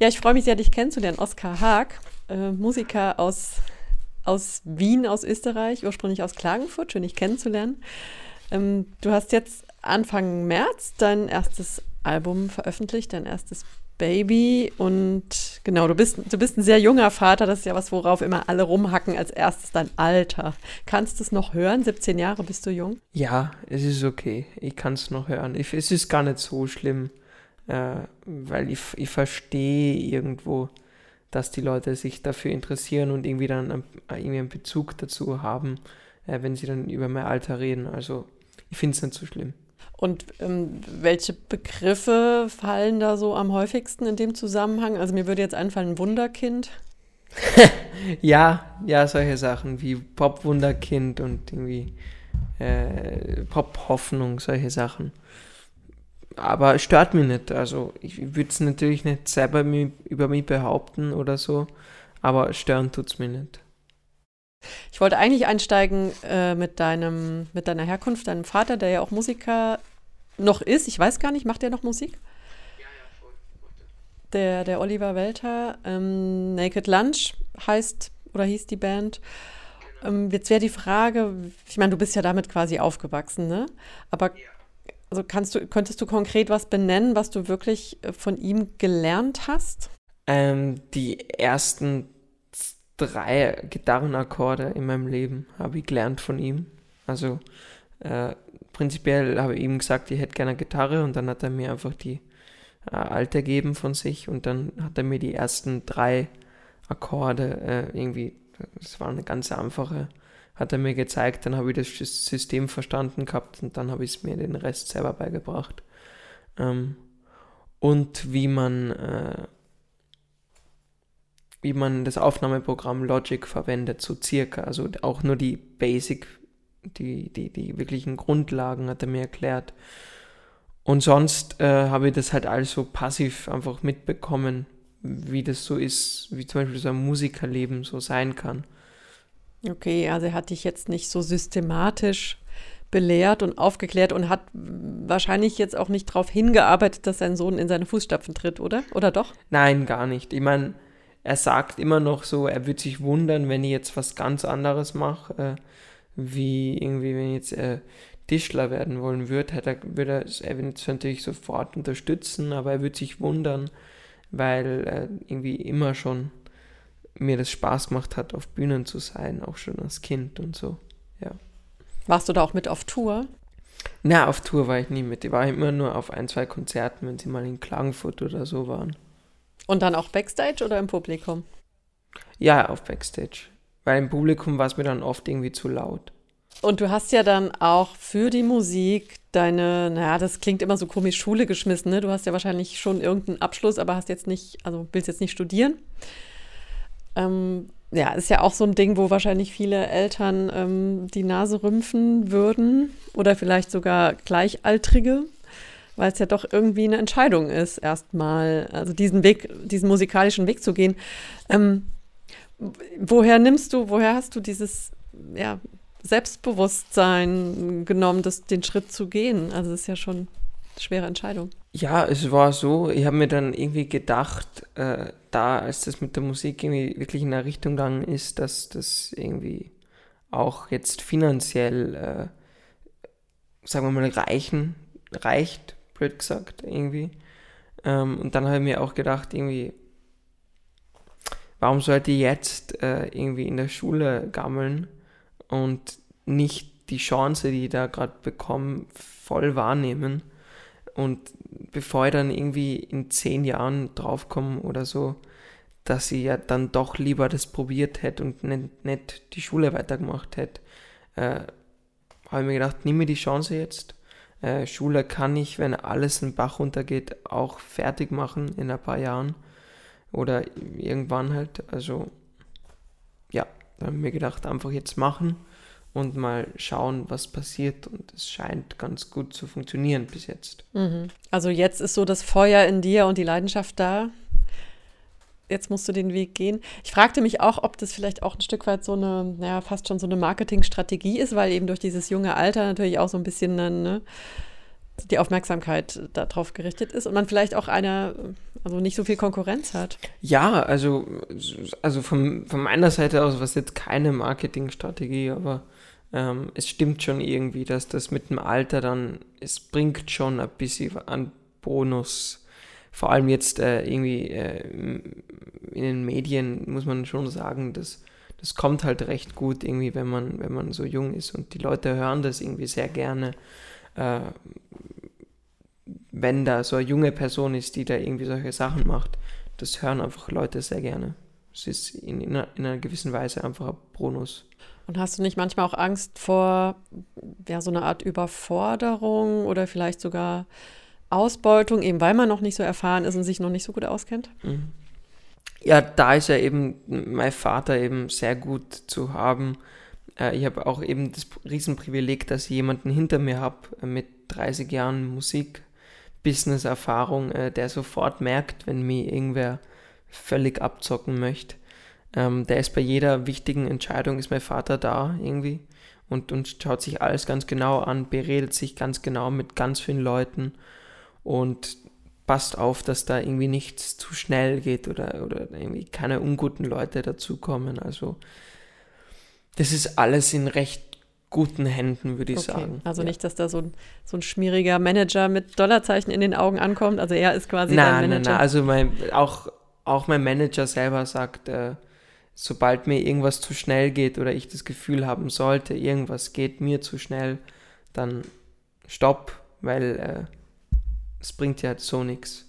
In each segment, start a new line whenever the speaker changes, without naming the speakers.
Ja, ich freue mich sehr, dich kennenzulernen. Oskar Haag, äh, Musiker aus, aus Wien, aus Österreich, ursprünglich aus Klagenfurt. Schön, dich kennenzulernen. Ähm, du hast jetzt Anfang März dein erstes Album veröffentlicht, dein erstes Baby. Und genau, du bist, du bist ein sehr junger Vater. Das ist ja was, worauf immer alle rumhacken. Als erstes dein Alter. Kannst du es noch hören? 17 Jahre bist du jung?
Ja, es ist okay. Ich kann es noch hören. Ich, es ist gar nicht so schlimm, äh, weil ich, ich verstehe irgendwo, dass die Leute sich dafür interessieren und irgendwie dann einen, irgendwie einen Bezug dazu haben, äh, wenn sie dann über mein Alter reden. Also ich finde es nicht so schlimm.
Und ähm, welche Begriffe fallen da so am häufigsten in dem Zusammenhang? Also mir würde jetzt einfallen Wunderkind.
ja, ja, solche Sachen wie Pop-Wunderkind und irgendwie äh, Pop-Hoffnung, solche Sachen. Aber stört mich nicht. Also ich würde es natürlich nicht selber über mich behaupten oder so, aber stören tut es mir nicht.
Ich wollte eigentlich einsteigen äh, mit, deinem, mit deiner Herkunft, deinem Vater, der ja auch Musiker noch ist. Ich weiß gar nicht, macht er noch Musik? Ja, ja, voll. Der, der Oliver Welter. Ähm, Naked Lunch heißt oder hieß die Band. Ähm, jetzt wäre die Frage, ich meine, du bist ja damit quasi aufgewachsen, ne? Aber also kannst du, könntest du konkret was benennen, was du wirklich äh, von ihm gelernt hast?
Ähm, die ersten drei Gitarrenakkorde in meinem Leben habe ich gelernt von ihm. Also äh, prinzipiell habe ich ihm gesagt, ich hätte gerne Gitarre und dann hat er mir einfach die äh, alte gegeben von sich und dann hat er mir die ersten drei Akkorde äh, irgendwie, das war eine ganz einfache, hat er mir gezeigt, dann habe ich das System verstanden gehabt und dann habe ich es mir den Rest selber beigebracht. Ähm, und wie man äh, wie man das Aufnahmeprogramm Logic verwendet, so circa. Also auch nur die Basic, die, die, die wirklichen Grundlagen hat er mir erklärt. Und sonst äh, habe ich das halt also passiv einfach mitbekommen, wie das so ist, wie zum Beispiel so ein Musikerleben so sein kann.
Okay, also er hat dich jetzt nicht so systematisch belehrt und aufgeklärt und hat wahrscheinlich jetzt auch nicht darauf hingearbeitet, dass sein Sohn in seine Fußstapfen tritt, oder? Oder doch?
Nein, gar nicht. Ich meine, er sagt immer noch so, er würde sich wundern, wenn ich jetzt was ganz anderes mache, äh, wie irgendwie, wenn ich jetzt äh, Tischler werden wollen würde, hätte er, würde er es natürlich sofort unterstützen, aber er würde sich wundern, weil er irgendwie immer schon mir das Spaß gemacht hat, auf Bühnen zu sein, auch schon als Kind und so, ja.
Warst du da auch mit auf Tour?
Na, auf Tour war ich nie mit. Ich war immer nur auf ein, zwei Konzerten, wenn sie mal in Klagenfurt oder so waren.
Und dann auch Backstage oder im Publikum?
Ja, auf Backstage. Weil im Publikum war es mir dann oft irgendwie zu laut.
Und du hast ja dann auch für die Musik deine, naja, das klingt immer so komisch, Schule geschmissen, ne? Du hast ja wahrscheinlich schon irgendeinen Abschluss, aber hast jetzt nicht, also willst jetzt nicht studieren. Ähm, ja, ist ja auch so ein Ding, wo wahrscheinlich viele Eltern ähm, die Nase rümpfen würden oder vielleicht sogar Gleichaltrige weil es ja doch irgendwie eine Entscheidung ist, erstmal, also diesen Weg, diesen musikalischen Weg zu gehen. Ähm, woher nimmst du, woher hast du dieses ja, Selbstbewusstsein genommen, das, den Schritt zu gehen? Also das ist ja schon schwere Entscheidung.
Ja, es war so, ich habe mir dann irgendwie gedacht, äh, da als das mit der Musik irgendwie wirklich in eine Richtung gegangen ist, dass das irgendwie auch jetzt finanziell, äh, sagen wir mal, reichen, reicht blöd gesagt, irgendwie. Ähm, und dann habe ich mir auch gedacht, irgendwie, warum sollte ich jetzt äh, irgendwie in der Schule gammeln und nicht die Chance, die ich da gerade bekomme, voll wahrnehmen? Und bevor ich dann irgendwie in zehn Jahren draufkomme oder so, dass ich ja dann doch lieber das probiert hätte und nicht, nicht die Schule weitergemacht hätte, äh, habe ich mir gedacht, nimm mir die Chance jetzt. Äh, Schule kann ich, wenn alles in Bach runtergeht, auch fertig machen in ein paar Jahren. Oder irgendwann halt. Also ja, da habe ich mir gedacht, einfach jetzt machen und mal schauen, was passiert. Und es scheint ganz gut zu funktionieren bis jetzt.
Mhm. Also jetzt ist so das Feuer in dir und die Leidenschaft da. Jetzt musst du den Weg gehen. Ich fragte mich auch, ob das vielleicht auch ein Stück weit so eine, naja, fast schon so eine Marketingstrategie ist, weil eben durch dieses junge Alter natürlich auch so ein bisschen dann, ne, die Aufmerksamkeit darauf gerichtet ist und man vielleicht auch eine, also nicht so viel Konkurrenz hat.
Ja, also, also von, von meiner Seite aus was jetzt keine Marketingstrategie, aber ähm, es stimmt schon irgendwie, dass das mit dem Alter dann, es bringt schon ein bisschen an Bonus. Vor allem jetzt äh, irgendwie äh, in den Medien muss man schon sagen, dass das kommt halt recht gut irgendwie, wenn man, wenn man so jung ist und die Leute hören das irgendwie sehr gerne. Äh, wenn da so eine junge Person ist, die da irgendwie solche Sachen macht, das hören einfach Leute sehr gerne. Es ist in, in, einer, in einer gewissen Weise einfach ein Bonus.
Und hast du nicht manchmal auch Angst vor ja, so einer Art Überforderung oder vielleicht sogar Ausbeutung, eben weil man noch nicht so erfahren ist und sich noch nicht so gut auskennt? Mhm.
Ja, da ist ja eben mein Vater eben sehr gut zu haben. Äh, ich habe auch eben das Riesenprivileg, dass ich jemanden hinter mir habe äh, mit 30 Jahren Musik, Business-Erfahrung, äh, der sofort merkt, wenn mir irgendwer völlig abzocken möchte. Ähm, der ist bei jeder wichtigen Entscheidung, ist mein Vater da irgendwie und, und schaut sich alles ganz genau an, beredet sich ganz genau mit ganz vielen Leuten und passt auf, dass da irgendwie nichts zu schnell geht oder, oder irgendwie keine unguten Leute dazukommen. Also das ist alles in recht guten Händen, würde ich okay. sagen.
Also ja. nicht, dass da so ein, so ein schmieriger Manager mit Dollarzeichen in den Augen ankommt. Also er ist quasi
nein,
dein Manager.
Nein, nein, also mein, auch, auch mein Manager selber sagt, äh, sobald mir irgendwas zu schnell geht oder ich das Gefühl haben sollte, irgendwas geht mir zu schnell, dann stopp, weil äh, es bringt ja so nichts.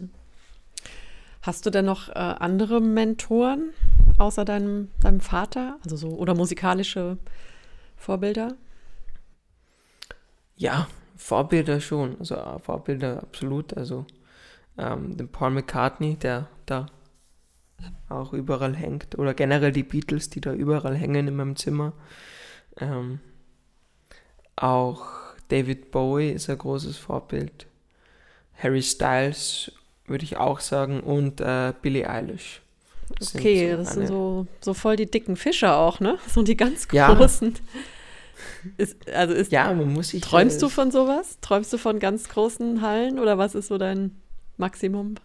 Hast du denn noch äh, andere Mentoren außer deinem, deinem Vater? Also so oder musikalische Vorbilder?
Ja, Vorbilder schon. Also äh, Vorbilder absolut. Also ähm, den Paul McCartney, der da auch überall hängt. Oder generell die Beatles, die da überall hängen in meinem Zimmer. Ähm, auch David Bowie ist ein großes Vorbild. Harry Styles würde ich auch sagen und äh, Billie Eilish.
Das okay, sind so das sind so, so voll die dicken Fische auch, ne? So die ganz großen. Ja. Ist, also ist,
ja, man muss sich.
Träumst äh, du von sowas? Träumst du von ganz großen Hallen oder was ist so dein Maximum?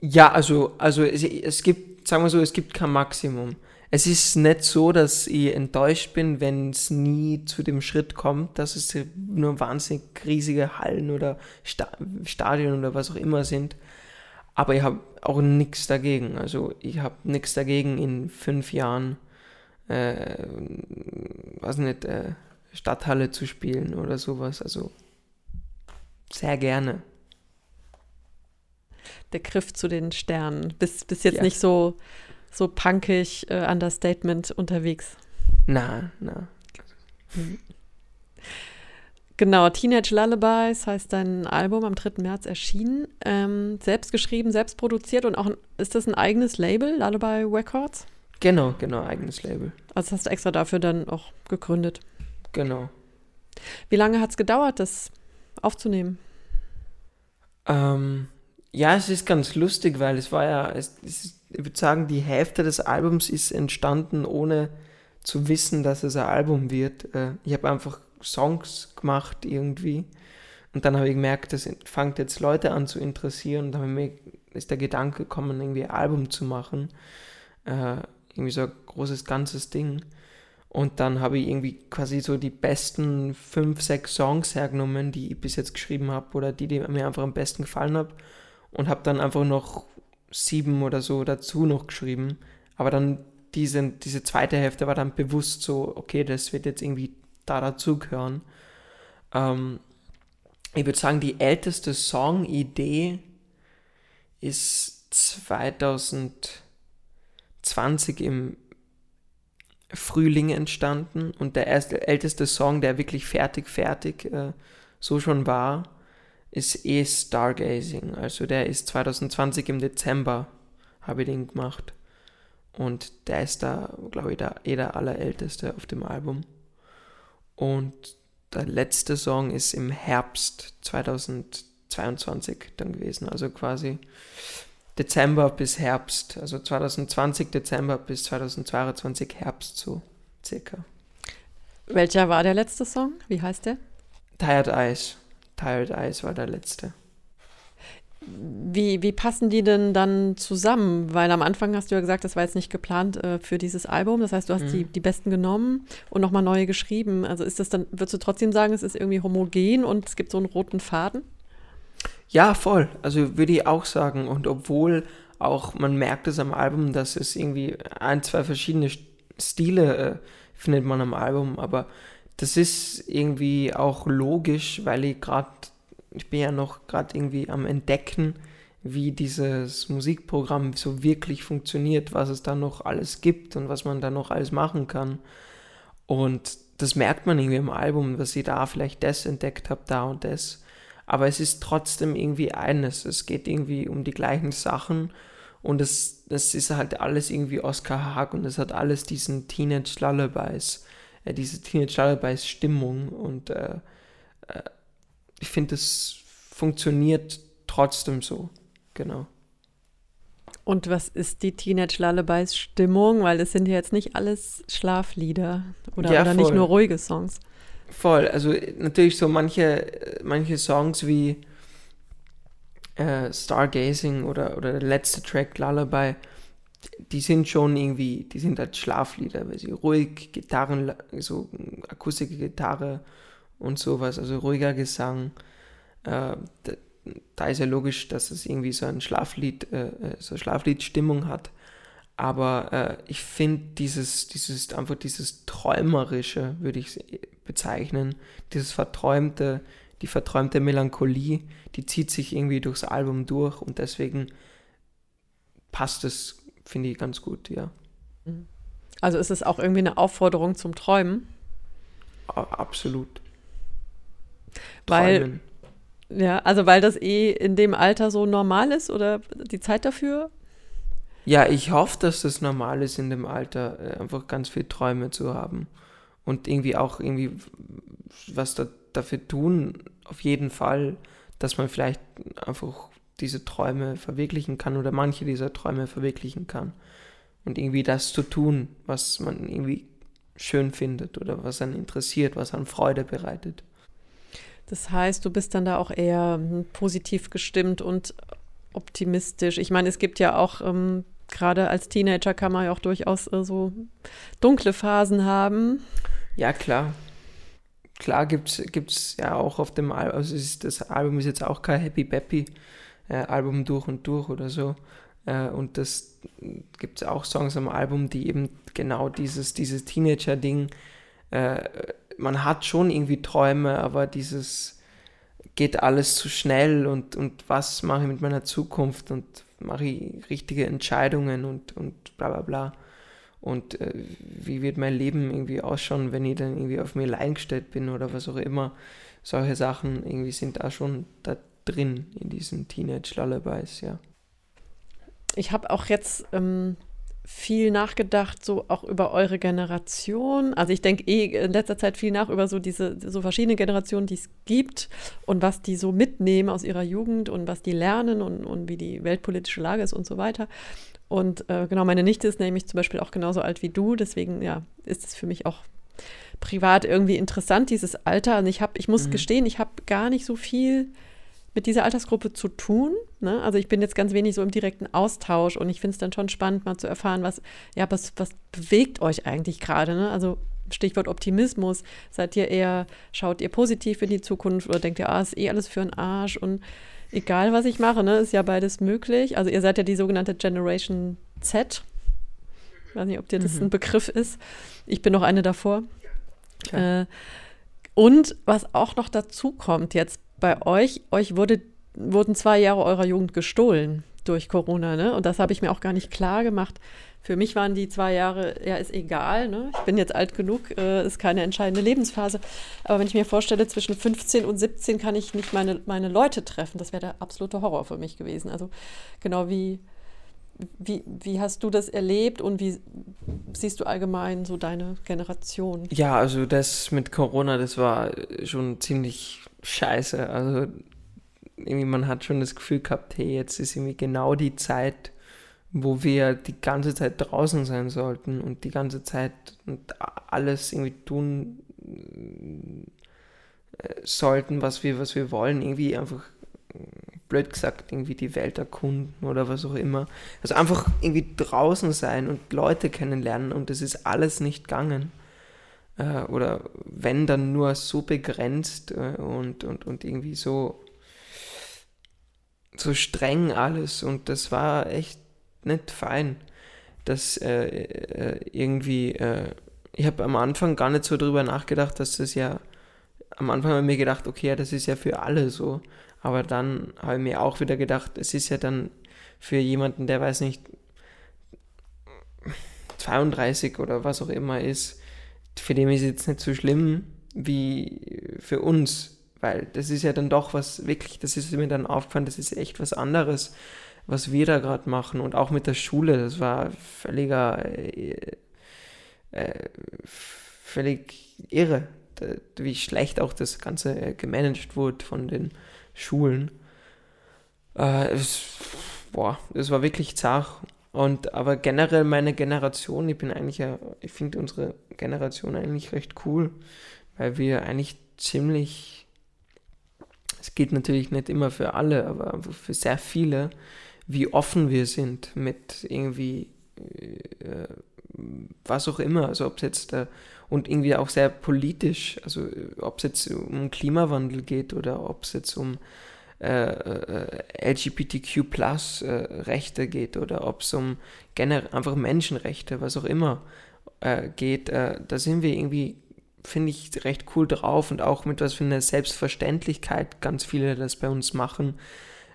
Ja, also, also es, es gibt, sagen wir so, es gibt kein Maximum es ist nicht so, dass ich enttäuscht bin, wenn es nie zu dem Schritt kommt, dass es nur wahnsinnig riesige Hallen oder Sta Stadien oder was auch immer sind. Aber ich habe auch nichts dagegen. Also ich habe nichts dagegen in fünf Jahren, äh, was nicht, äh, Stadthalle zu spielen oder sowas. Also sehr gerne.
Der Griff zu den Sternen. Bis, bis jetzt ja. nicht so so punkig äh, Understatement unterwegs.
Na, na.
Mhm. Genau, Teenage Lullabies heißt dein Album am 3. März erschienen. Ähm, selbst geschrieben, selbst produziert und auch, ist das ein eigenes Label, Lullaby Records?
Genau, genau, eigenes Label.
Also hast du extra dafür dann auch gegründet?
Genau.
Wie lange hat es gedauert, das aufzunehmen?
Ähm, ja, es ist ganz lustig, weil es war ja, es, es ist ich würde sagen, die Hälfte des Albums ist entstanden, ohne zu wissen, dass es ein Album wird. Äh, ich habe einfach Songs gemacht irgendwie. Und dann habe ich gemerkt, das fängt jetzt Leute an zu interessieren. Und dann ist der Gedanke gekommen, irgendwie ein Album zu machen. Äh, irgendwie so ein großes, ganzes Ding. Und dann habe ich irgendwie quasi so die besten fünf, sechs Songs hergenommen, die ich bis jetzt geschrieben habe oder die, die mir einfach am besten gefallen haben. Und habe dann einfach noch sieben oder so dazu noch geschrieben. Aber dann diese, diese zweite Hälfte war dann bewusst so, okay, das wird jetzt irgendwie da dazugehören. Ähm, ich würde sagen, die älteste Song-Idee ist 2020 im Frühling entstanden und der erste, älteste Song, der wirklich fertig, fertig äh, so schon war, ist eh Stargazing. Also der ist 2020 im Dezember, habe ich den gemacht. Und der ist da, glaube ich, der, eh der allerälteste auf dem Album. Und der letzte Song ist im Herbst 2022 dann gewesen. Also quasi Dezember bis Herbst. Also 2020 Dezember bis 2022 Herbst so circa.
Welcher war der letzte Song? Wie heißt der?
Tired Eyes. Tired Eyes war der letzte.
Wie, wie passen die denn dann zusammen? Weil am Anfang hast du ja gesagt, das war jetzt nicht geplant äh, für dieses Album. Das heißt, du hast mhm. die, die besten genommen und nochmal neue geschrieben. Also ist das dann, würdest du trotzdem sagen, es ist irgendwie homogen und es gibt so einen roten Faden?
Ja, voll. Also würde ich auch sagen. Und obwohl auch man merkt es am Album, dass es irgendwie ein, zwei verschiedene Stile äh, findet man am Album, aber das ist irgendwie auch logisch, weil ich gerade ich bin ja noch gerade irgendwie am Entdecken, wie dieses Musikprogramm so wirklich funktioniert, was es da noch alles gibt und was man da noch alles machen kann. Und das merkt man irgendwie im Album, dass ich da vielleicht das entdeckt habe, da und das. Aber es ist trotzdem irgendwie eines. Es geht irgendwie um die gleichen Sachen und es, es ist halt alles irgendwie Oscar Haag und es hat alles diesen Teenage Lullabies, äh, diese Teenage Lullabies Stimmung und äh, äh, ich finde, es funktioniert trotzdem so. Genau.
Und was ist die Teenage Lullabies Stimmung? Weil es sind ja jetzt nicht alles Schlaflieder oder, ja, oder nicht nur ruhige Songs.
Voll, also natürlich so manche, manche Songs wie äh, Stargazing oder, oder der letzte Track Lullaby, die sind schon irgendwie, die sind halt Schlaflieder, weil sie ruhig, Gitarren, so akustische Gitarre und sowas, also ruhiger Gesang. Äh, da, da, ist ja logisch, dass es irgendwie so ein Schlaflied, äh, äh so Schlafliedstimmung hat. Aber äh, ich finde dieses, dieses, einfach dieses Träumerische, würde ich bezeichnen, dieses Verträumte, die verträumte Melancholie, die zieht sich irgendwie durchs Album durch und deswegen passt es, finde ich, ganz gut, ja.
Also ist es auch irgendwie eine Aufforderung zum Träumen?
Absolut.
Weil, ja, also weil das eh in dem Alter so normal ist oder die Zeit dafür?
Ja, ich hoffe, dass das normal ist in dem Alter, äh, einfach ganz viel Träume zu haben und irgendwie auch irgendwie was da, dafür tun, auf jeden Fall, dass man vielleicht einfach diese Träume verwirklichen kann oder manche dieser Träume verwirklichen kann. Und irgendwie das zu tun, was man irgendwie schön findet oder was einen interessiert, was einen Freude bereitet.
Das heißt, du bist dann da auch eher hm, positiv gestimmt und optimistisch. Ich meine, es gibt ja auch, ähm, gerade als Teenager kann man ja auch durchaus äh, so dunkle Phasen haben.
Ja, klar. Klar gibt es ja auch auf dem Album, also das Album ist jetzt auch kein Happy Peppy äh, Album durch und durch oder so. Äh, und das gibt es auch Songs am Album, die eben genau dieses, dieses Teenager-Ding äh, man hat schon irgendwie Träume, aber dieses geht alles zu schnell und, und was mache ich mit meiner Zukunft und mache ich richtige Entscheidungen und, und bla bla bla. Und äh, wie wird mein Leben irgendwie ausschauen, wenn ich dann irgendwie auf mir allein gestellt bin oder was auch immer. Solche Sachen irgendwie sind da schon da drin in diesen Teenage Lullabies, ja.
Ich habe auch jetzt ähm, viel nachgedacht, so auch über eure Generation. Also ich denke eh in letzter Zeit viel nach über so diese so verschiedene Generationen, die es gibt und was die so mitnehmen aus ihrer Jugend und was die lernen und, und wie die weltpolitische Lage ist und so weiter. Und äh, genau, meine Nichte ist nämlich zum Beispiel auch genauso alt wie du, deswegen ja, ist es für mich auch privat irgendwie interessant, dieses Alter. Und ich habe, ich muss mhm. gestehen, ich habe gar nicht so viel mit dieser Altersgruppe zu tun. Ne? Also ich bin jetzt ganz wenig so im direkten Austausch und ich finde es dann schon spannend, mal zu erfahren, was, ja, was, was bewegt euch eigentlich gerade. Ne? Also Stichwort Optimismus. Seid ihr eher, schaut ihr positiv in die Zukunft oder denkt ihr, ah, ist eh alles für einen Arsch und egal, was ich mache, ne, ist ja beides möglich. Also ihr seid ja die sogenannte Generation Z. Ich weiß nicht, ob dir das mhm. ein Begriff ist. Ich bin noch eine davor. Äh, und was auch noch dazu kommt jetzt bei euch, euch wurde, wurden zwei Jahre eurer Jugend gestohlen durch Corona, ne? Und das habe ich mir auch gar nicht klar gemacht. Für mich waren die zwei Jahre, ja, ist egal, ne? Ich bin jetzt alt genug, äh, ist keine entscheidende Lebensphase. Aber wenn ich mir vorstelle, zwischen 15 und 17 kann ich nicht meine, meine Leute treffen, das wäre der absolute Horror für mich gewesen. Also genau wie, wie, wie hast du das erlebt und wie siehst du allgemein so deine Generation?
Ja, also das mit Corona, das war schon ziemlich scheiße. Also irgendwie man hat schon das Gefühl gehabt, hey, jetzt ist irgendwie genau die Zeit, wo wir die ganze Zeit draußen sein sollten und die ganze Zeit und alles irgendwie tun, äh, sollten, was wir, was wir wollen, irgendwie einfach blöd gesagt, irgendwie die Welt erkunden oder was auch immer. Also einfach irgendwie draußen sein und Leute kennenlernen und das ist alles nicht gegangen. Äh, oder wenn dann nur so begrenzt äh, und, und, und irgendwie so, so streng alles und das war echt nicht fein. Dass äh, äh irgendwie, äh, ich habe am Anfang gar nicht so drüber nachgedacht, dass das ja, am Anfang habe ich mir gedacht, okay, ja, das ist ja für alle so. Aber dann habe ich mir auch wieder gedacht, es ist ja dann für jemanden, der weiß nicht, 32 oder was auch immer ist, für den ist es jetzt nicht so schlimm wie für uns, weil das ist ja dann doch was wirklich, das ist mir dann aufgefallen, das ist echt was anderes, was wir da gerade machen und auch mit der Schule, das war völliger, äh, äh, völlig irre, wie schlecht auch das Ganze gemanagt wurde von den Schulen. Äh, es, boah, es war wirklich zart. Und aber generell meine Generation, ich bin eigentlich ja, ich finde unsere Generation eigentlich recht cool, weil wir eigentlich ziemlich, es geht natürlich nicht immer für alle, aber für sehr viele, wie offen wir sind mit irgendwie äh, was auch immer, also ob es jetzt äh, und irgendwie auch sehr politisch, also ob es jetzt um Klimawandel geht oder ob es jetzt um äh, äh, LGBTQ äh, Rechte geht oder ob es um generell einfach Menschenrechte, was auch immer äh, geht, äh, da sind wir irgendwie, finde ich, recht cool drauf und auch mit was für einer Selbstverständlichkeit ganz viele das bei uns machen.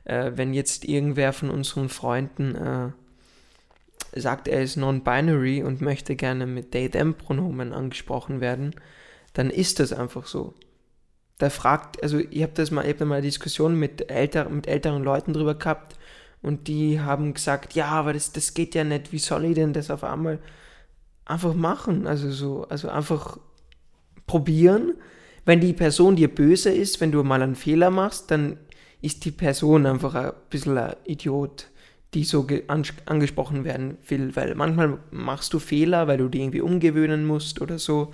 Äh, wenn jetzt irgendwer von unseren Freunden sagt, er ist non-binary und möchte gerne mit they-them-Pronomen angesprochen werden, dann ist das einfach so. Da fragt, also ich habe das mal, ich habe da mal eine Diskussion mit, älter, mit älteren Leuten drüber gehabt und die haben gesagt, ja, aber das, das geht ja nicht, wie soll ich denn das auf einmal einfach machen? Also so, also einfach probieren. Wenn die Person dir böse ist, wenn du mal einen Fehler machst, dann ist die Person einfach ein bisschen ein Idiot die so angesprochen werden will, weil manchmal machst du Fehler, weil du die irgendwie umgewöhnen musst oder so.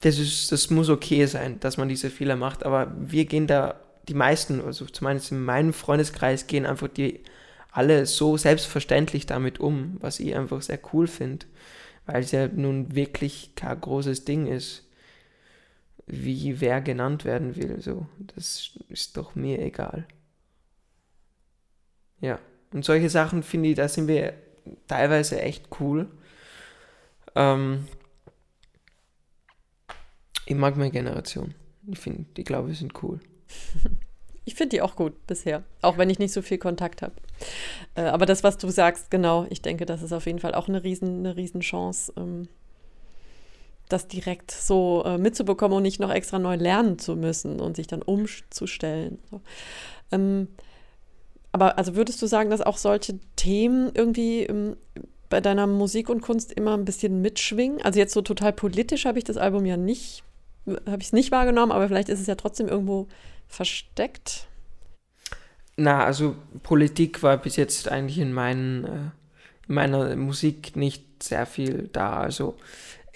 Das, ist, das muss okay sein, dass man diese Fehler macht, aber wir gehen da, die meisten, also zumindest in meinem Freundeskreis, gehen einfach die alle so selbstverständlich damit um, was ich einfach sehr cool finde, weil es ja nun wirklich kein großes Ding ist, wie wer genannt werden will. So, das ist doch mir egal. Ja. Und solche Sachen finde ich, da sind wir teilweise echt cool. Ähm, ich mag meine Generation. Ich finde, die glaube sind cool.
Ich finde die auch gut bisher, auch wenn ich nicht so viel Kontakt habe. Äh, aber das, was du sagst, genau, ich denke, das ist auf jeden Fall auch eine riesen, eine riesen Chance, ähm, das direkt so äh, mitzubekommen und nicht noch extra neu lernen zu müssen und sich dann umzustellen. So. Ähm, aber also würdest du sagen, dass auch solche Themen irgendwie ähm, bei deiner Musik und Kunst immer ein bisschen mitschwingen? Also jetzt so total politisch habe ich das Album ja nicht, habe ich es nicht wahrgenommen, aber vielleicht ist es ja trotzdem irgendwo versteckt.
Na, also Politik war bis jetzt eigentlich in, meinen, äh, in meiner Musik nicht sehr viel da. Also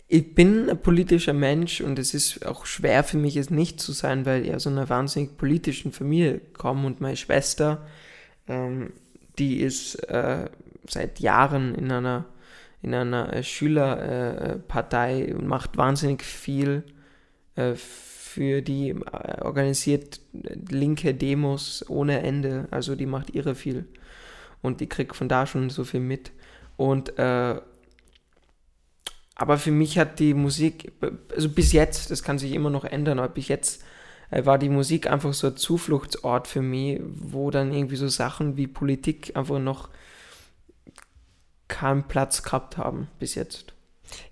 ich bin ein politischer Mensch und es ist auch schwer für mich, es nicht zu sein, weil ich aus einer wahnsinnig politischen Familie komme und meine Schwester ähm, die ist äh, seit Jahren in einer, in einer äh, Schülerpartei und macht wahnsinnig viel äh, für die, äh, organisiert linke Demos ohne Ende. Also die macht irre viel. Und die kriegt von da schon so viel mit. Und äh, aber für mich hat die Musik, also bis jetzt, das kann sich immer noch ändern, aber bis jetzt äh, war die Musik einfach so ein Zufluchtsort für mich, wo dann irgendwie so Sachen wie Politik einfach noch keinen Platz gehabt haben bis jetzt.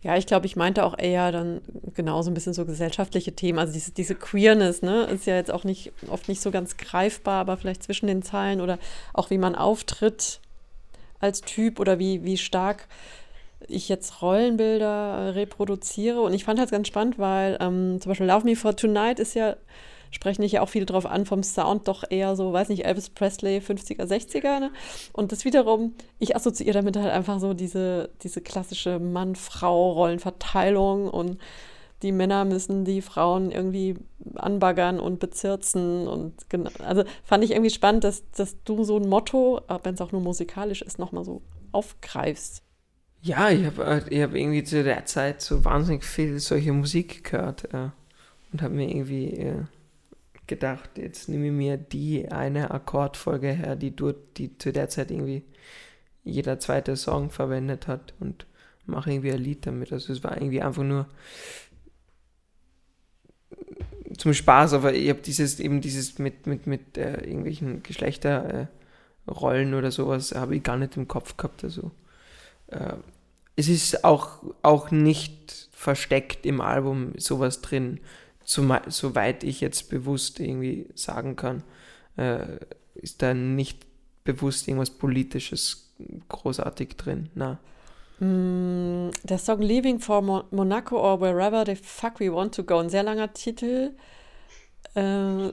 Ja, ich glaube, ich meinte auch eher dann genauso ein bisschen so gesellschaftliche Themen. Also diese, diese Queerness, ne, ist ja jetzt auch nicht oft nicht so ganz greifbar, aber vielleicht zwischen den Zeilen oder auch wie man auftritt als Typ oder wie, wie stark ich jetzt Rollenbilder reproduziere. Und ich fand das ganz spannend, weil ähm, zum Beispiel Love Me for Tonight ist ja sprechen dich ja auch viele drauf an, vom Sound doch eher so, weiß nicht, Elvis Presley 50er, 60er. Ne? Und das wiederum, ich assoziiere damit halt einfach so diese, diese klassische Mann-Frau-Rollenverteilung und die Männer müssen die Frauen irgendwie anbaggern und bezirzen und genau. Also fand ich irgendwie spannend, dass, dass du so ein Motto, wenn es auch nur musikalisch ist, nochmal so aufgreifst.
Ja, ich habe äh, ich hab irgendwie zu der Zeit so wahnsinnig viel solche Musik gehört äh, und habe mir irgendwie äh, gedacht, jetzt nehme ich mir die eine Akkordfolge her, die, du, die zu der Zeit irgendwie jeder zweite Song verwendet hat und mache irgendwie ein Lied damit. Also es war irgendwie einfach nur zum Spaß, aber ich habe dieses eben dieses mit, mit, mit äh, irgendwelchen Geschlechterrollen äh, oder sowas habe ich gar nicht im Kopf gehabt. Also äh, es ist auch, auch nicht versteckt im Album sowas drin, soweit ich jetzt bewusst irgendwie sagen kann, äh, ist da nicht bewusst irgendwas Politisches großartig drin. Na.
Mm, der Song Leaving for Mo Monaco or Wherever the Fuck We Want to Go, ein sehr langer Titel. Äh,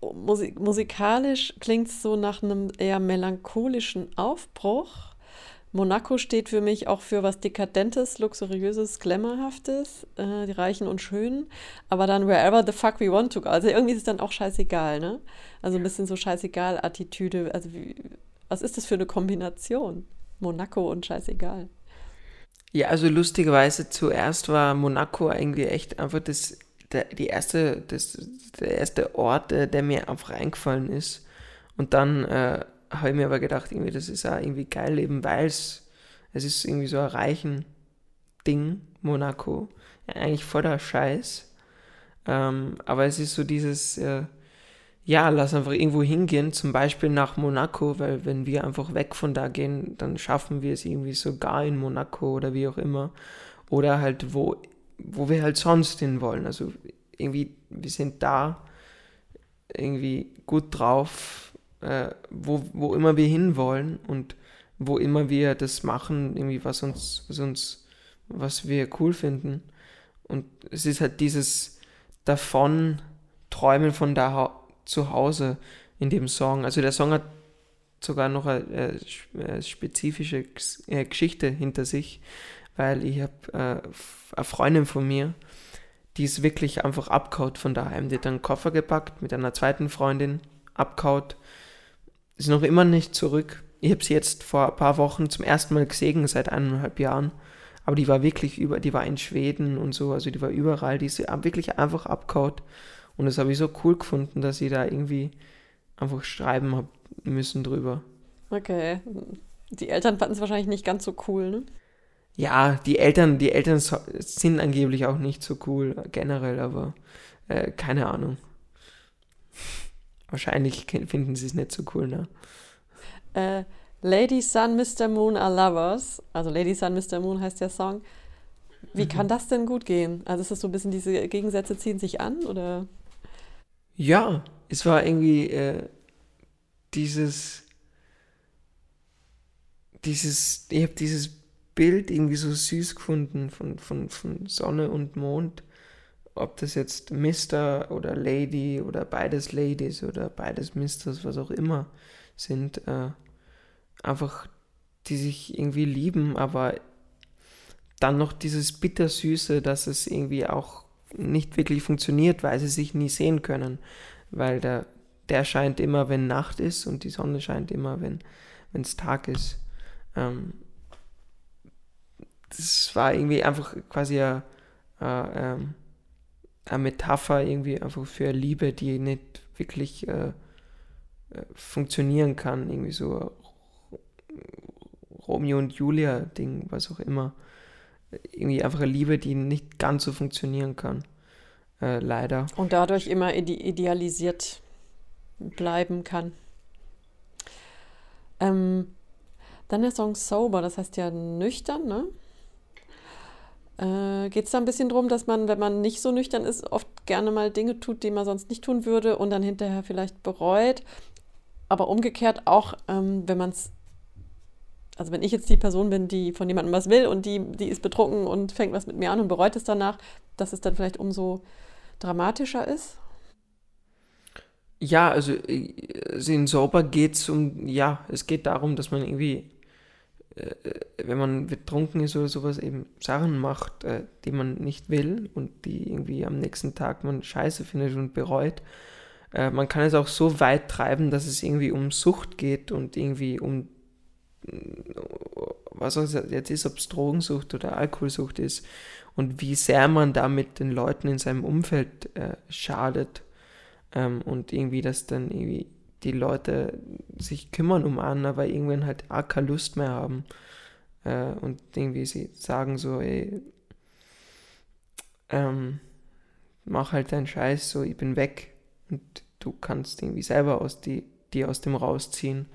musik musikalisch klingt es so nach einem eher melancholischen Aufbruch. Monaco steht für mich auch für was Dekadentes, Luxuriöses, Glamourhaftes, äh, die Reichen und Schönen. Aber dann wherever the fuck we want to go. Also irgendwie ist es dann auch scheißegal, ne? Also ein bisschen so scheißegal-Attitüde. Also wie, was ist das für eine Kombination? Monaco und scheißegal.
Ja, also lustigerweise zuerst war Monaco eigentlich echt einfach das, der, die erste, das, der erste Ort, der, der mir einfach eingefallen ist. Und dann äh, habe ich mir aber gedacht, irgendwie, das ist auch irgendwie geil, eben weil es, ist irgendwie so ein reichen Ding, Monaco. Eigentlich voll der Scheiß. Ähm, aber es ist so dieses, äh, ja, lass einfach irgendwo hingehen, zum Beispiel nach Monaco, weil wenn wir einfach weg von da gehen, dann schaffen wir es irgendwie sogar in Monaco oder wie auch immer. Oder halt wo, wo wir halt sonst hin wollen. Also irgendwie, wir sind da irgendwie gut drauf, äh, wo, wo immer wir hinwollen und wo immer wir das machen, irgendwie was uns, was uns, was wir cool finden. Und es ist halt dieses davon träumen von da zu Hause in dem Song. Also der Song hat sogar noch eine, eine spezifische äh, Geschichte hinter sich, weil ich habe äh, eine Freundin von mir, die ist wirklich einfach abgehaut von daheim. Die hat einen Koffer gepackt mit einer zweiten Freundin, abgehaut ist noch immer nicht zurück. Ich habe sie jetzt vor ein paar Wochen zum ersten Mal gesehen, seit eineinhalb Jahren. Aber die war wirklich über, die war in Schweden und so, also die war überall, die ist wirklich einfach abgehaut. Und das habe ich so cool gefunden, dass ich da irgendwie einfach schreiben habe müssen drüber.
Okay. Die Eltern fanden es wahrscheinlich nicht ganz so cool, ne?
Ja, die Eltern, die Eltern sind angeblich auch nicht so cool generell, aber äh, keine Ahnung. Wahrscheinlich finden sie es nicht so cool, ne?
Äh, Lady Sun, Mr. Moon are lovers. Also Lady Sun, Mr. Moon heißt der Song. Wie mhm. kann das denn gut gehen? Also ist das so ein bisschen, diese Gegensätze ziehen sich an, oder?
Ja, es war irgendwie äh, dieses, dieses, ich habe dieses Bild irgendwie so süß gefunden von, von, von Sonne und Mond ob das jetzt Mr. oder Lady oder beides Ladies oder beides Misters, was auch immer sind, äh, einfach die sich irgendwie lieben, aber dann noch dieses Bittersüße, dass es irgendwie auch nicht wirklich funktioniert, weil sie sich nie sehen können, weil der, der scheint immer, wenn Nacht ist und die Sonne scheint immer, wenn es Tag ist. Ähm, das war irgendwie einfach quasi ein, äh, ähm, eine Metapher irgendwie einfach für Liebe, die nicht wirklich äh, äh, funktionieren kann. Irgendwie so Romeo und Julia Ding, was auch immer. Irgendwie einfach eine Liebe, die nicht ganz so funktionieren kann. Äh, leider.
Und dadurch immer ide idealisiert bleiben kann. Ähm, dann der Song Sober, das heißt ja nüchtern, ne? Äh, Geht es da ein bisschen darum, dass man, wenn man nicht so nüchtern ist, oft gerne mal Dinge tut, die man sonst nicht tun würde und dann hinterher vielleicht bereut? Aber umgekehrt auch, ähm, wenn man es, also wenn ich jetzt die Person bin, die von jemandem was will und die, die ist betrunken und fängt was mit mir an und bereut es danach, dass es dann vielleicht umso dramatischer ist?
Ja, also, also in Sober geht es um, ja, es geht darum, dass man irgendwie äh, wenn man betrunken ist oder sowas, eben Sachen macht, äh, die man nicht will und die irgendwie am nächsten Tag man scheiße findet und bereut. Äh, man kann es auch so weit treiben, dass es irgendwie um Sucht geht und irgendwie um was es jetzt ist, ob es Drogensucht oder Alkoholsucht ist und wie sehr man damit den Leuten in seinem Umfeld äh, schadet ähm, und irgendwie, dass dann irgendwie die Leute sich kümmern um einen, aber irgendwann halt auch keine Lust mehr haben. Äh, und irgendwie sie sagen so, ey, ähm, mach halt deinen Scheiß, so ich bin weg und du kannst irgendwie selber aus die, die aus dem rausziehen.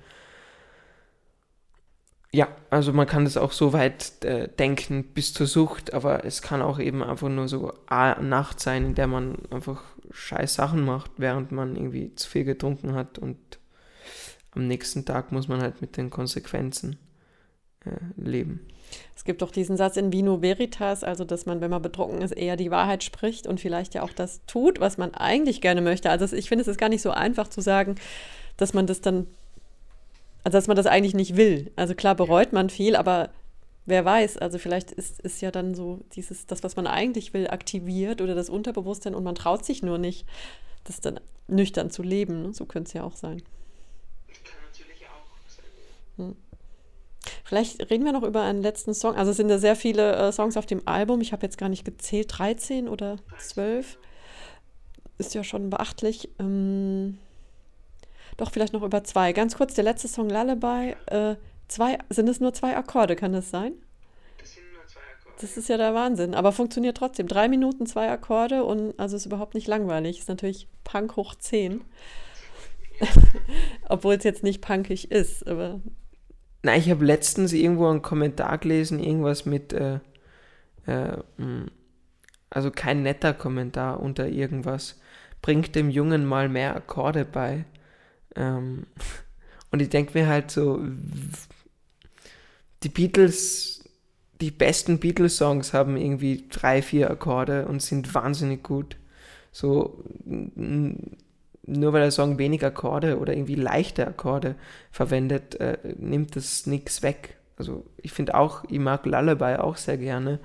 Ja, also man kann das auch so weit äh, denken bis zur Sucht, aber es kann auch eben einfach nur so eine Nacht sein, in der man einfach scheiß Sachen macht, während man irgendwie zu viel getrunken hat und am nächsten Tag muss man halt mit den Konsequenzen äh, leben.
Es gibt doch diesen Satz in Vino Veritas, also dass man, wenn man betrunken ist, eher die Wahrheit spricht und vielleicht ja auch das tut, was man eigentlich gerne möchte. Also ich finde, es ist gar nicht so einfach zu sagen, dass man das dann, also dass man das eigentlich nicht will. Also klar bereut man viel, aber wer weiß, also vielleicht ist, ist ja dann so dieses, das, was man eigentlich will, aktiviert oder das Unterbewusstsein und man traut sich nur nicht, das dann nüchtern zu leben. Ne? So könnte es ja auch sein. Kann natürlich auch sein. Hm. Vielleicht reden wir noch über einen letzten Song. Also es sind ja sehr viele äh, Songs auf dem Album. Ich habe jetzt gar nicht gezählt, 13 oder 12. Ist ja schon beachtlich. Ähm, doch, vielleicht noch über zwei. Ganz kurz, der letzte Song Lullaby. Äh, Zwei, sind es nur zwei Akkorde, kann das sein? Das sind nur zwei Akkorde. Das ist ja der Wahnsinn. Aber funktioniert trotzdem. Drei Minuten, zwei Akkorde und also ist überhaupt nicht langweilig. Ist natürlich Punk hoch 10. Obwohl es jetzt nicht punkig ist, aber.
Nein, ich habe letztens irgendwo einen Kommentar gelesen, irgendwas mit, äh, äh, hm, also kein netter Kommentar unter irgendwas. Bringt dem Jungen mal mehr Akkorde bei. Ähm, und ich denke mir halt so, die Beatles, die besten Beatles-Songs haben irgendwie drei, vier Akkorde und sind wahnsinnig gut. So, nur weil der Song wenig Akkorde oder irgendwie leichte Akkorde verwendet, äh, nimmt das nichts weg. Also ich finde auch, ich mag Lullaby auch sehr gerne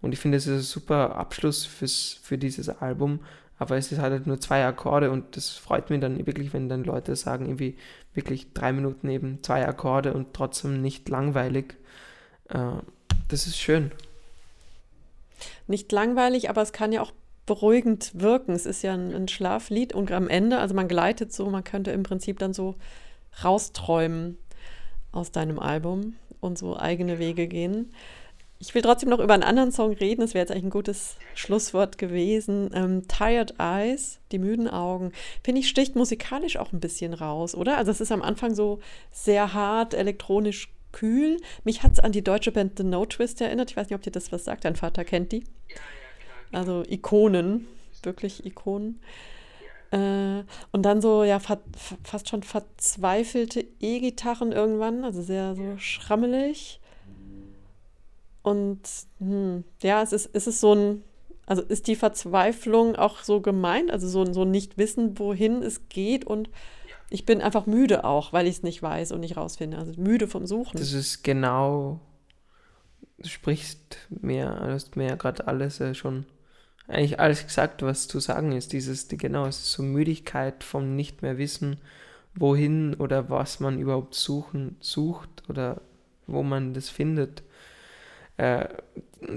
und ich finde, es ist ein super Abschluss fürs, für dieses Album, aber es ist halt nur zwei Akkorde und das freut mich dann wirklich, wenn dann Leute sagen, irgendwie, wirklich drei Minuten eben zwei Akkorde und trotzdem nicht langweilig. Äh, das ist schön.
Nicht langweilig, aber es kann ja auch beruhigend wirken. Es ist ja ein, ein Schlaflied und am Ende, also man gleitet so, man könnte im Prinzip dann so rausträumen aus deinem Album und so eigene Wege gehen. Ich will trotzdem noch über einen anderen Song reden. Das wäre jetzt eigentlich ein gutes Schlusswort gewesen. Ähm, Tired Eyes, die müden Augen, finde ich, sticht musikalisch auch ein bisschen raus, oder? Also es ist am Anfang so sehr hart, elektronisch kühl. Mich hat es an die deutsche Band The No Twist erinnert. Ich weiß nicht, ob dir das was sagt. Dein Vater kennt die. Also Ikonen, wirklich Ikonen. Äh, und dann so, ja, fa fast schon verzweifelte E-Gitarren irgendwann, also sehr so schrammelig. Und hm, ja, es ist, ist es so ein, also ist die Verzweiflung auch so gemeint, also so, so nicht wissen, wohin es geht und ich bin einfach müde auch, weil ich es nicht weiß und nicht rausfinde. Also müde vom Suchen.
Das ist genau, du sprichst mehr, du hast mir ja gerade alles äh, schon, eigentlich alles gesagt, was zu sagen ist. Dieses, die, genau, es ist so Müdigkeit vom nicht mehr wissen, wohin oder was man überhaupt suchen, sucht oder wo man das findet äh,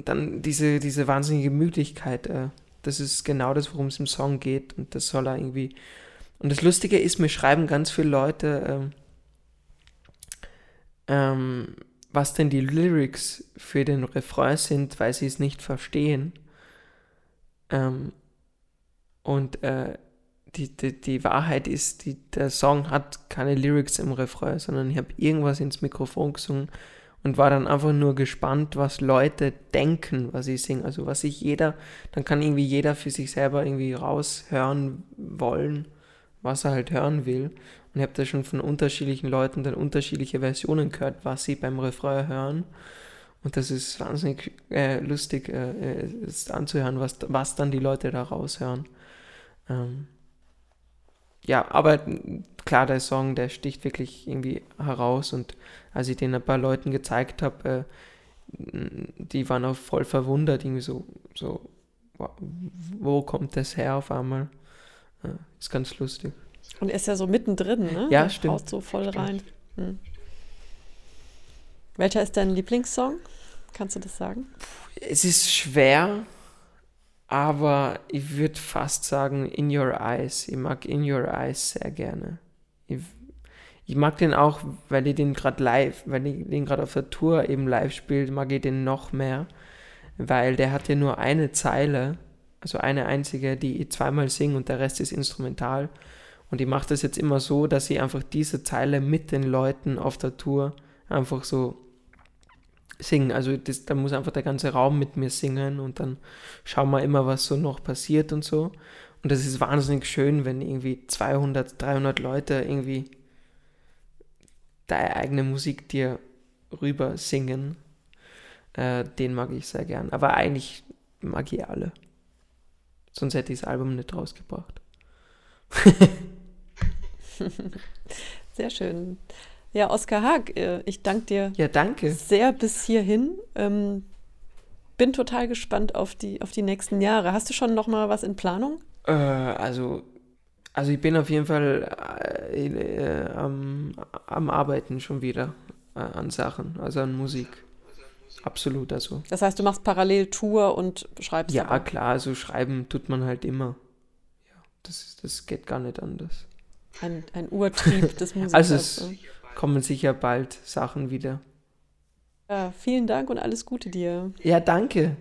dann diese, diese wahnsinnige Müdigkeit, äh, das ist genau das, worum es im Song geht und das soll er irgendwie. Und das Lustige ist, mir schreiben ganz viele Leute, ähm, ähm, was denn die Lyrics für den Refrain sind, weil sie es nicht verstehen. Ähm, und äh, die, die, die Wahrheit ist, die, der Song hat keine Lyrics im Refrain, sondern ich habe irgendwas ins Mikrofon gesungen, und war dann einfach nur gespannt, was Leute denken, was ich singe. Also was sich jeder, dann kann irgendwie jeder für sich selber irgendwie raushören wollen, was er halt hören will. Und ich habe da schon von unterschiedlichen Leuten dann unterschiedliche Versionen gehört, was sie beim Refrain hören. Und das ist wahnsinnig äh, lustig, äh, ist anzuhören, was, was dann die Leute da raushören. Ähm, ja, aber klar, der Song, der sticht wirklich irgendwie heraus und als ich den ein paar Leuten gezeigt habe, äh, die waren auch voll verwundert, irgendwie so, so wo kommt das her auf einmal? Ist ganz lustig.
Und er ist ja so mittendrin, ne?
Ja,
Der
stimmt.
Haut so voll
Stimmt.
rein. Hm. Welcher ist dein Lieblingssong? Kannst du das sagen?
Es ist schwer, aber ich würde fast sagen In Your Eyes. Ich mag In Your Eyes sehr gerne. Ich, ich mag den auch, weil ich den gerade live, weil ich den gerade auf der Tour eben live spiele, mag ich den noch mehr, weil der hat ja nur eine Zeile, also eine einzige, die ich zweimal singe und der Rest ist instrumental. Und ich mache das jetzt immer so, dass ich einfach diese Zeile mit den Leuten auf der Tour einfach so singen. Also das, da muss einfach der ganze Raum mit mir singen und dann schauen wir immer, was so noch passiert und so. Und das ist wahnsinnig schön, wenn irgendwie 200, 300 Leute irgendwie deine eigene Musik dir rüber singen. Äh, den mag ich sehr gern. Aber eigentlich mag ich alle. Sonst hätte ich das Album nicht rausgebracht.
Sehr schön. Ja, Oskar Haag, äh, ich danke dir
Ja, danke.
sehr bis hierhin. Ähm, bin total gespannt auf die, auf die nächsten Jahre. Hast du schon noch mal was in Planung?
Äh, also, also ich bin auf jeden Fall äh, äh, am, am Arbeiten schon wieder äh, an Sachen, also an Musik. Absolut, also.
Das heißt, du machst parallel Tour und schreibst
Ja,
dabei.
klar, also schreiben tut man halt immer. Ja, das, das geht gar nicht anders.
Ein, ein Urtrieb des Musikers.
Also es kommen sicher bald Sachen wieder.
ja, vielen Dank und alles Gute dir.
Ja, danke.